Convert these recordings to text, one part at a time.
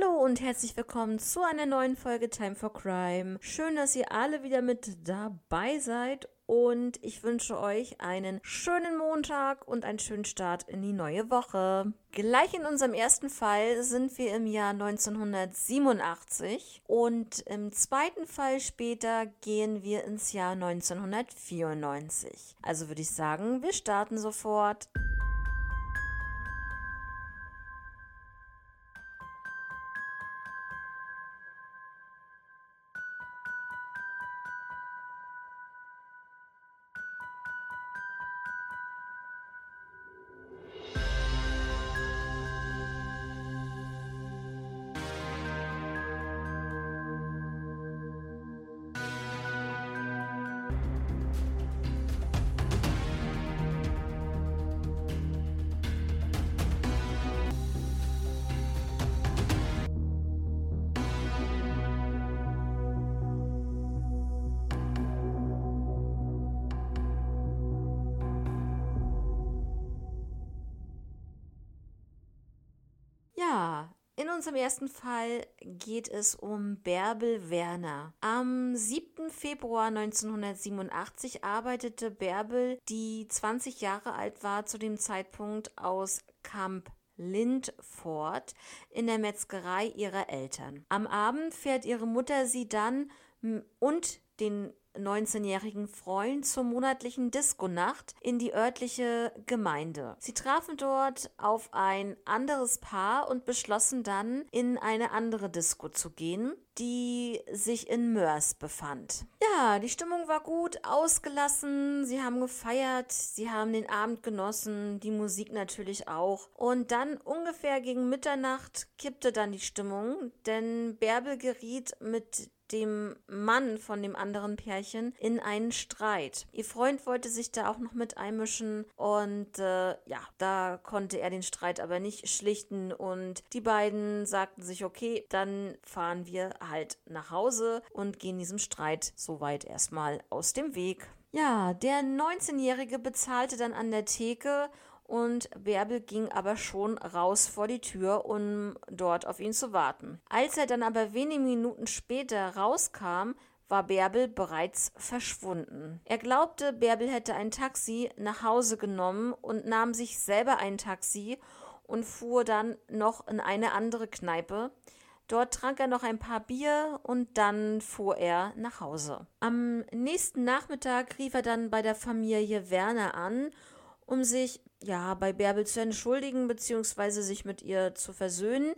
Hallo und herzlich willkommen zu einer neuen Folge Time for Crime. Schön, dass ihr alle wieder mit dabei seid und ich wünsche euch einen schönen Montag und einen schönen Start in die neue Woche. Gleich in unserem ersten Fall sind wir im Jahr 1987 und im zweiten Fall später gehen wir ins Jahr 1994. Also würde ich sagen, wir starten sofort. In unserem ersten Fall geht es um Bärbel Werner. Am 7. Februar 1987 arbeitete Bärbel, die 20 Jahre alt war zu dem Zeitpunkt aus Camp Lindfort in der Metzgerei ihrer Eltern. Am Abend fährt ihre Mutter sie dann und den 19-jährigen Freund zur monatlichen Diskonacht in die örtliche Gemeinde. Sie trafen dort auf ein anderes Paar und beschlossen dann, in eine andere Disco zu gehen, die sich in Mörs befand. Ja, die Stimmung war gut, ausgelassen, sie haben gefeiert, sie haben den Abend genossen, die Musik natürlich auch. Und dann ungefähr gegen Mitternacht kippte dann die Stimmung, denn Bärbel geriet mit dem Mann von dem anderen Pärchen in einen Streit. Ihr Freund wollte sich da auch noch mit einmischen und äh, ja, da konnte er den Streit aber nicht schlichten und die beiden sagten sich, okay, dann fahren wir halt nach Hause und gehen diesem Streit soweit erstmal aus dem Weg. Ja, der 19-Jährige bezahlte dann an der Theke und Bärbel ging aber schon raus vor die Tür, um dort auf ihn zu warten. Als er dann aber wenige Minuten später rauskam, war Bärbel bereits verschwunden. Er glaubte, Bärbel hätte ein Taxi nach Hause genommen und nahm sich selber ein Taxi und fuhr dann noch in eine andere Kneipe. Dort trank er noch ein paar Bier und dann fuhr er nach Hause. Am nächsten Nachmittag rief er dann bei der Familie Werner an, um sich ja, bei Bärbel zu entschuldigen bzw. sich mit ihr zu versöhnen.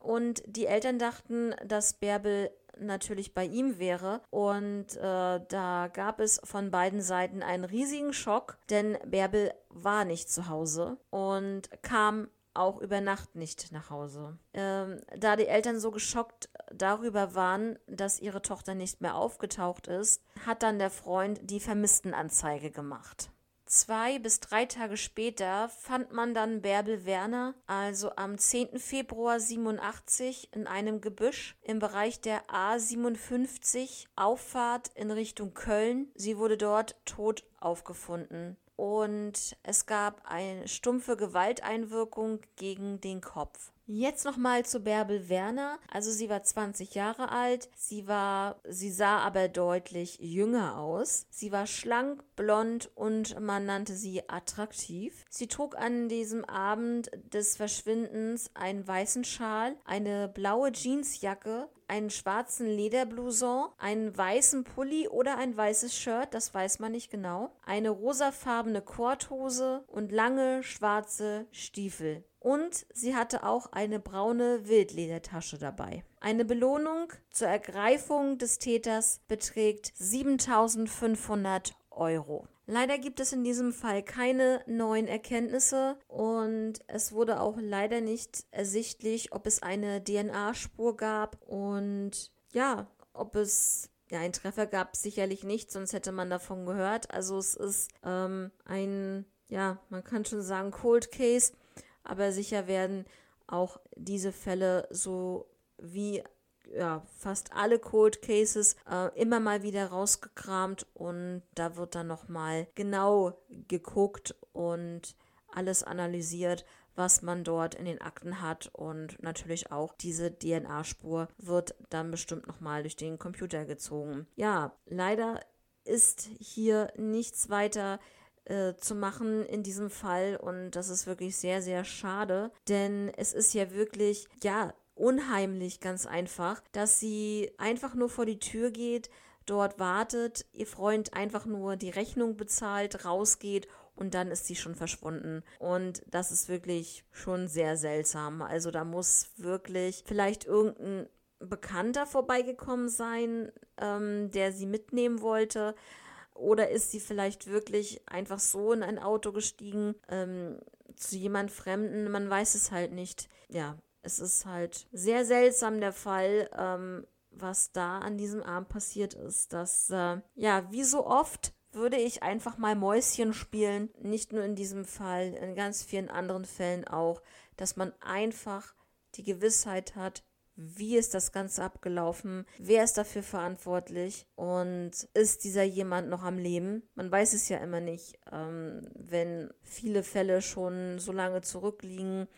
Und die Eltern dachten, dass Bärbel natürlich bei ihm wäre. Und äh, da gab es von beiden Seiten einen riesigen Schock, denn Bärbel war nicht zu Hause und kam auch über Nacht nicht nach Hause. Ähm, da die Eltern so geschockt darüber waren, dass ihre Tochter nicht mehr aufgetaucht ist, hat dann der Freund die Vermisstenanzeige gemacht. Zwei bis drei Tage später fand man dann Bärbel Werner, also am 10. Februar 87 in einem Gebüsch im Bereich der A57 Auffahrt in Richtung Köln. Sie wurde dort tot aufgefunden und es gab eine stumpfe Gewalteinwirkung gegen den Kopf. Jetzt nochmal zu Bärbel Werner. Also sie war 20 Jahre alt. Sie war, sie sah aber deutlich jünger aus. Sie war schlank, blond und man nannte sie attraktiv. Sie trug an diesem Abend des Verschwindens einen weißen Schal, eine blaue Jeansjacke, einen schwarzen Lederblouson, einen weißen Pulli oder ein weißes Shirt, das weiß man nicht genau, eine rosafarbene Korthose und lange schwarze Stiefel und sie hatte auch eine braune Wildledertasche dabei. Eine Belohnung zur Ergreifung des Täters beträgt 7500 Euro. Leider gibt es in diesem Fall keine neuen Erkenntnisse und es wurde auch leider nicht ersichtlich, ob es eine DNA-Spur gab und ja, ob es ja, einen Treffer gab sicherlich nicht, sonst hätte man davon gehört. Also es ist ähm, ein, ja, man kann schon sagen, Cold Case aber sicher werden auch diese Fälle so wie ja, fast alle Cold Cases äh, immer mal wieder rausgekramt und da wird dann nochmal genau geguckt und alles analysiert, was man dort in den Akten hat und natürlich auch diese DNA-Spur wird dann bestimmt nochmal durch den Computer gezogen. Ja, leider ist hier nichts weiter äh, zu machen in diesem Fall und das ist wirklich sehr, sehr schade, denn es ist ja wirklich, ja, unheimlich ganz einfach, dass sie einfach nur vor die Tür geht, dort wartet, ihr Freund einfach nur die Rechnung bezahlt, rausgeht und dann ist sie schon verschwunden. Und das ist wirklich schon sehr seltsam. Also da muss wirklich vielleicht irgendein Bekannter vorbeigekommen sein, ähm, der sie mitnehmen wollte. Oder ist sie vielleicht wirklich einfach so in ein Auto gestiegen ähm, zu jemand Fremden? Man weiß es halt nicht. Ja, es ist halt sehr seltsam der Fall, ähm, was da an diesem Abend passiert ist. Dass, äh, ja, wie so oft würde ich einfach mal Mäuschen spielen. Nicht nur in diesem Fall, in ganz vielen anderen Fällen auch, dass man einfach die Gewissheit hat, wie ist das Ganze abgelaufen, wer ist dafür verantwortlich und ist dieser jemand noch am Leben? Man weiß es ja immer nicht, ähm, wenn viele Fälle schon so lange zurückliegen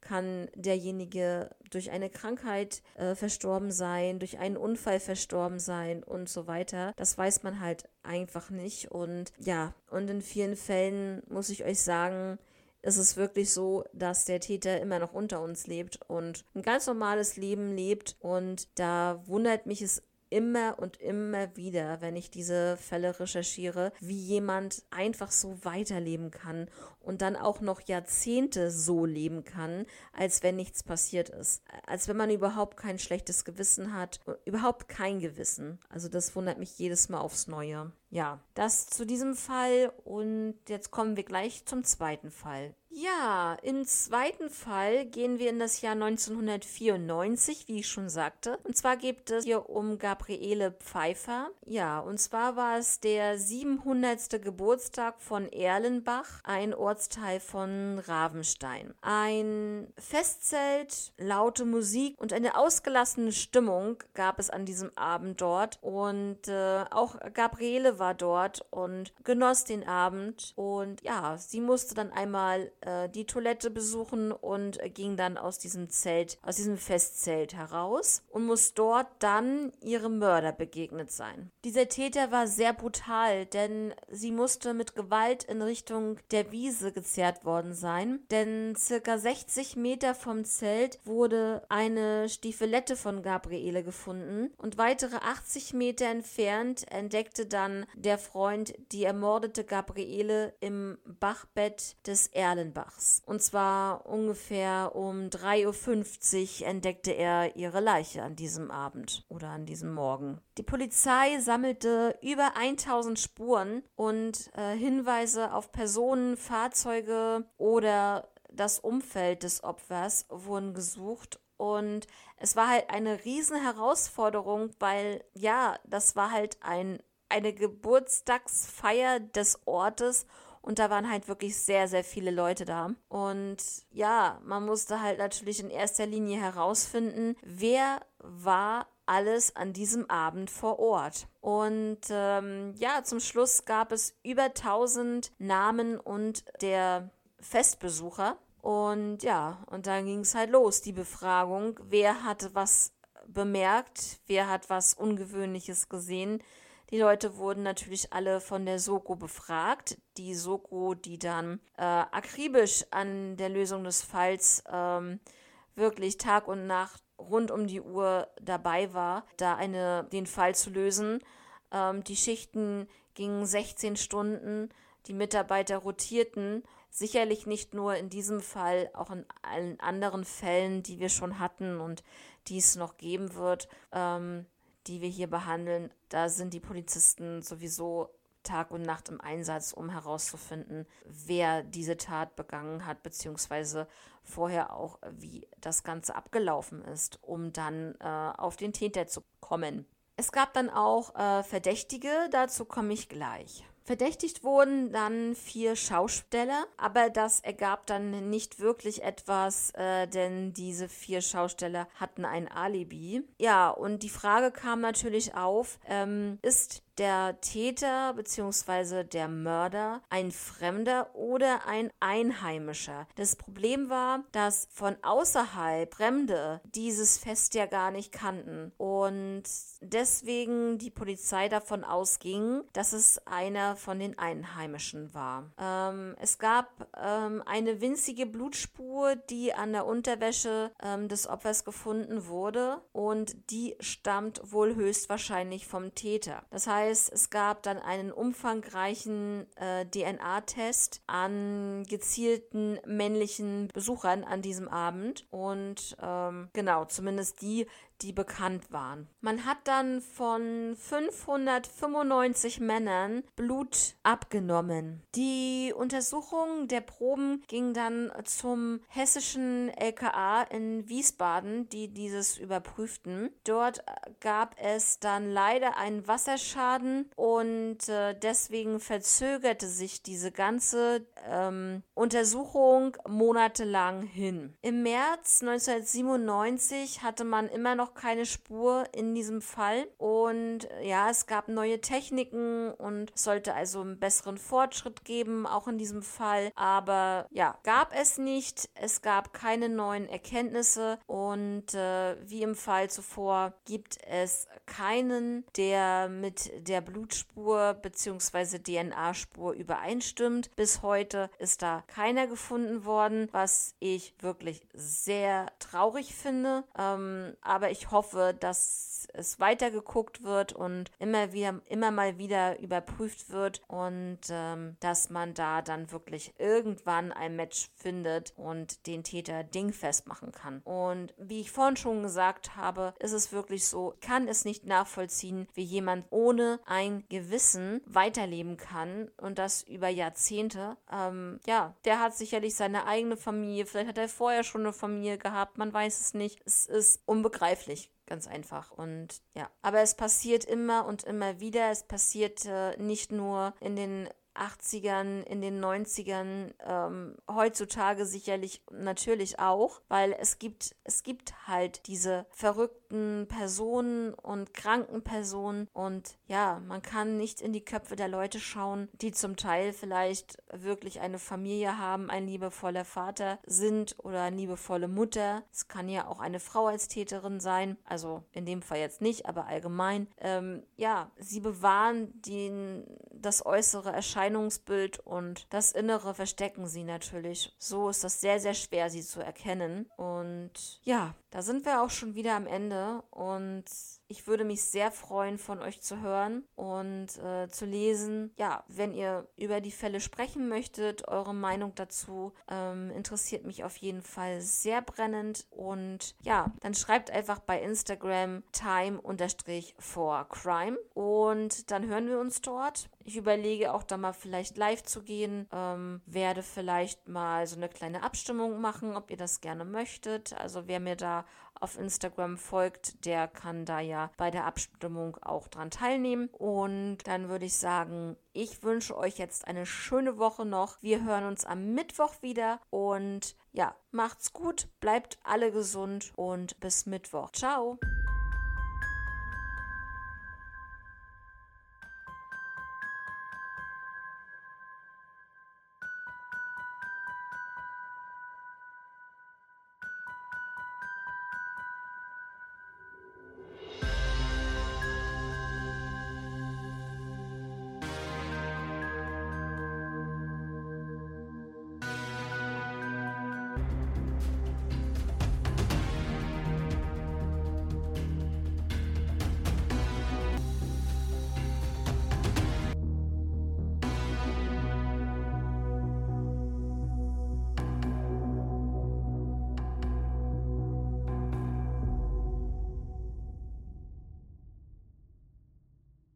kann derjenige durch eine Krankheit äh, verstorben sein, durch einen Unfall verstorben sein und so weiter. Das weiß man halt einfach nicht. Und ja, und in vielen Fällen muss ich euch sagen, ist es wirklich so, dass der Täter immer noch unter uns lebt und ein ganz normales Leben lebt. Und da wundert mich es immer und immer wieder, wenn ich diese Fälle recherchiere, wie jemand einfach so weiterleben kann und dann auch noch Jahrzehnte so leben kann, als wenn nichts passiert ist. Als wenn man überhaupt kein schlechtes Gewissen hat, überhaupt kein Gewissen. Also das wundert mich jedes Mal aufs Neue. Ja, das zu diesem Fall und jetzt kommen wir gleich zum zweiten Fall. Ja, im zweiten Fall gehen wir in das Jahr 1994, wie ich schon sagte. Und zwar geht es hier um Gabriele Pfeiffer. Ja, und zwar war es der 700. Geburtstag von Erlenbach, ein Ortsteil von Ravenstein. Ein Festzelt, laute Musik und eine ausgelassene Stimmung gab es an diesem Abend dort. Und äh, auch Gabriele war dort und genoss den Abend. Und ja, sie musste dann einmal äh, die Toilette besuchen und ging dann aus diesem Zelt, aus diesem Festzelt heraus und muss dort dann ihrem Mörder begegnet sein. Dieser Täter war sehr brutal, denn sie musste mit Gewalt in Richtung der Wiese gezerrt worden sein, denn circa 60 Meter vom Zelt wurde eine Stiefelette von Gabriele gefunden und weitere 80 Meter entfernt entdeckte dann der Freund die ermordete Gabriele im Bachbett des Erlen Offenbachs. Und zwar ungefähr um 3.50 Uhr entdeckte er ihre Leiche an diesem Abend oder an diesem Morgen. Die Polizei sammelte über 1000 Spuren und äh, Hinweise auf Personen, Fahrzeuge oder das Umfeld des Opfers wurden gesucht und es war halt eine riesen Herausforderung, weil ja, das war halt ein eine Geburtstagsfeier des Ortes und da waren halt wirklich sehr, sehr viele Leute da. Und ja, man musste halt natürlich in erster Linie herausfinden, wer war alles an diesem Abend vor Ort. Und ähm, ja, zum Schluss gab es über 1000 Namen und der Festbesucher. Und ja, und dann ging es halt los, die Befragung. Wer hatte was bemerkt? Wer hat was Ungewöhnliches gesehen? Die Leute wurden natürlich alle von der Soko befragt. Die Soko, die dann äh, akribisch an der Lösung des Falls ähm, wirklich Tag und Nacht rund um die Uhr dabei war, da eine, den Fall zu lösen. Ähm, die Schichten gingen 16 Stunden, die Mitarbeiter rotierten. Sicherlich nicht nur in diesem Fall, auch in allen anderen Fällen, die wir schon hatten und die es noch geben wird. Ähm, die wir hier behandeln, da sind die Polizisten sowieso Tag und Nacht im Einsatz, um herauszufinden, wer diese Tat begangen hat, beziehungsweise vorher auch, wie das Ganze abgelaufen ist, um dann äh, auf den Täter zu kommen. Es gab dann auch äh, Verdächtige, dazu komme ich gleich. Verdächtigt wurden dann vier Schausteller, aber das ergab dann nicht wirklich etwas, äh, denn diese vier Schausteller hatten ein Alibi. Ja, und die Frage kam natürlich auf, ähm, ist der Täter bzw. der Mörder ein Fremder oder ein Einheimischer. Das Problem war, dass von außerhalb Fremde dieses Fest ja gar nicht kannten und deswegen die Polizei davon ausging, dass es einer von den Einheimischen war. Ähm, es gab ähm, eine winzige Blutspur, die an der Unterwäsche ähm, des Opfers gefunden wurde und die stammt wohl höchstwahrscheinlich vom Täter. Das heißt, es gab dann einen umfangreichen äh, DNA-Test an gezielten männlichen Besuchern an diesem Abend. Und ähm, genau, zumindest die, die bekannt waren. Man hat dann von 595 Männern Blut abgenommen. Die Untersuchung der Proben ging dann zum hessischen LKA in Wiesbaden, die dieses überprüften. Dort gab es dann leider einen Wasserschaden und äh, deswegen verzögerte sich diese ganze ähm, Untersuchung monatelang hin. Im März 1997 hatte man immer noch keine Spur in diesem Fall und ja, es gab neue Techniken und sollte also einen besseren Fortschritt geben, auch in diesem Fall. Aber ja, gab es nicht. Es gab keine neuen Erkenntnisse und äh, wie im Fall zuvor gibt es keinen, der mit der Blutspur bzw. DNA-Spur übereinstimmt. Bis heute ist da keiner gefunden worden, was ich wirklich sehr traurig finde. Ähm, aber ich hoffe, dass es weitergeguckt wird und immer wieder, immer mal wieder überprüft wird und ähm, dass man da dann wirklich irgendwann ein Match findet und den Täter dingfest machen kann. Und wie ich vorhin schon gesagt habe, ist es wirklich so, kann es nicht nachvollziehen, wie jemand ohne ein Gewissen weiterleben kann und das über Jahrzehnte. Ähm, ja, der hat sicherlich seine eigene Familie, vielleicht hat er vorher schon eine Familie gehabt, man weiß es nicht. Es ist unbegreiflich. Ganz einfach. Und ja, aber es passiert immer und immer wieder. Es passiert äh, nicht nur in den 80ern, in den 90ern, ähm, heutzutage sicherlich natürlich auch, weil es gibt, es gibt halt diese verrückten Personen und kranken Personen und ja, man kann nicht in die Köpfe der Leute schauen, die zum Teil vielleicht wirklich eine Familie haben, ein liebevoller Vater sind oder eine liebevolle Mutter. Es kann ja auch eine Frau als Täterin sein, also in dem Fall jetzt nicht, aber allgemein. Ähm, ja, sie bewahren den, das äußere Erscheinen Erscheinungsbild und das Innere verstecken sie natürlich. So ist das sehr, sehr schwer, sie zu erkennen. Und ja, da sind wir auch schon wieder am Ende und ich würde mich sehr freuen, von euch zu hören und äh, zu lesen. Ja, wenn ihr über die Fälle sprechen möchtet, eure Meinung dazu ähm, interessiert mich auf jeden Fall sehr brennend. Und ja, dann schreibt einfach bei Instagram time-for-crime und dann hören wir uns dort. Ich überlege auch da mal vielleicht live zu gehen, ähm, werde vielleicht mal so eine kleine Abstimmung machen, ob ihr das gerne möchtet. Also wer mir auf Instagram folgt, der kann da ja bei der Abstimmung auch dran teilnehmen. Und dann würde ich sagen, ich wünsche euch jetzt eine schöne Woche noch. Wir hören uns am Mittwoch wieder und ja, macht's gut, bleibt alle gesund und bis Mittwoch. Ciao.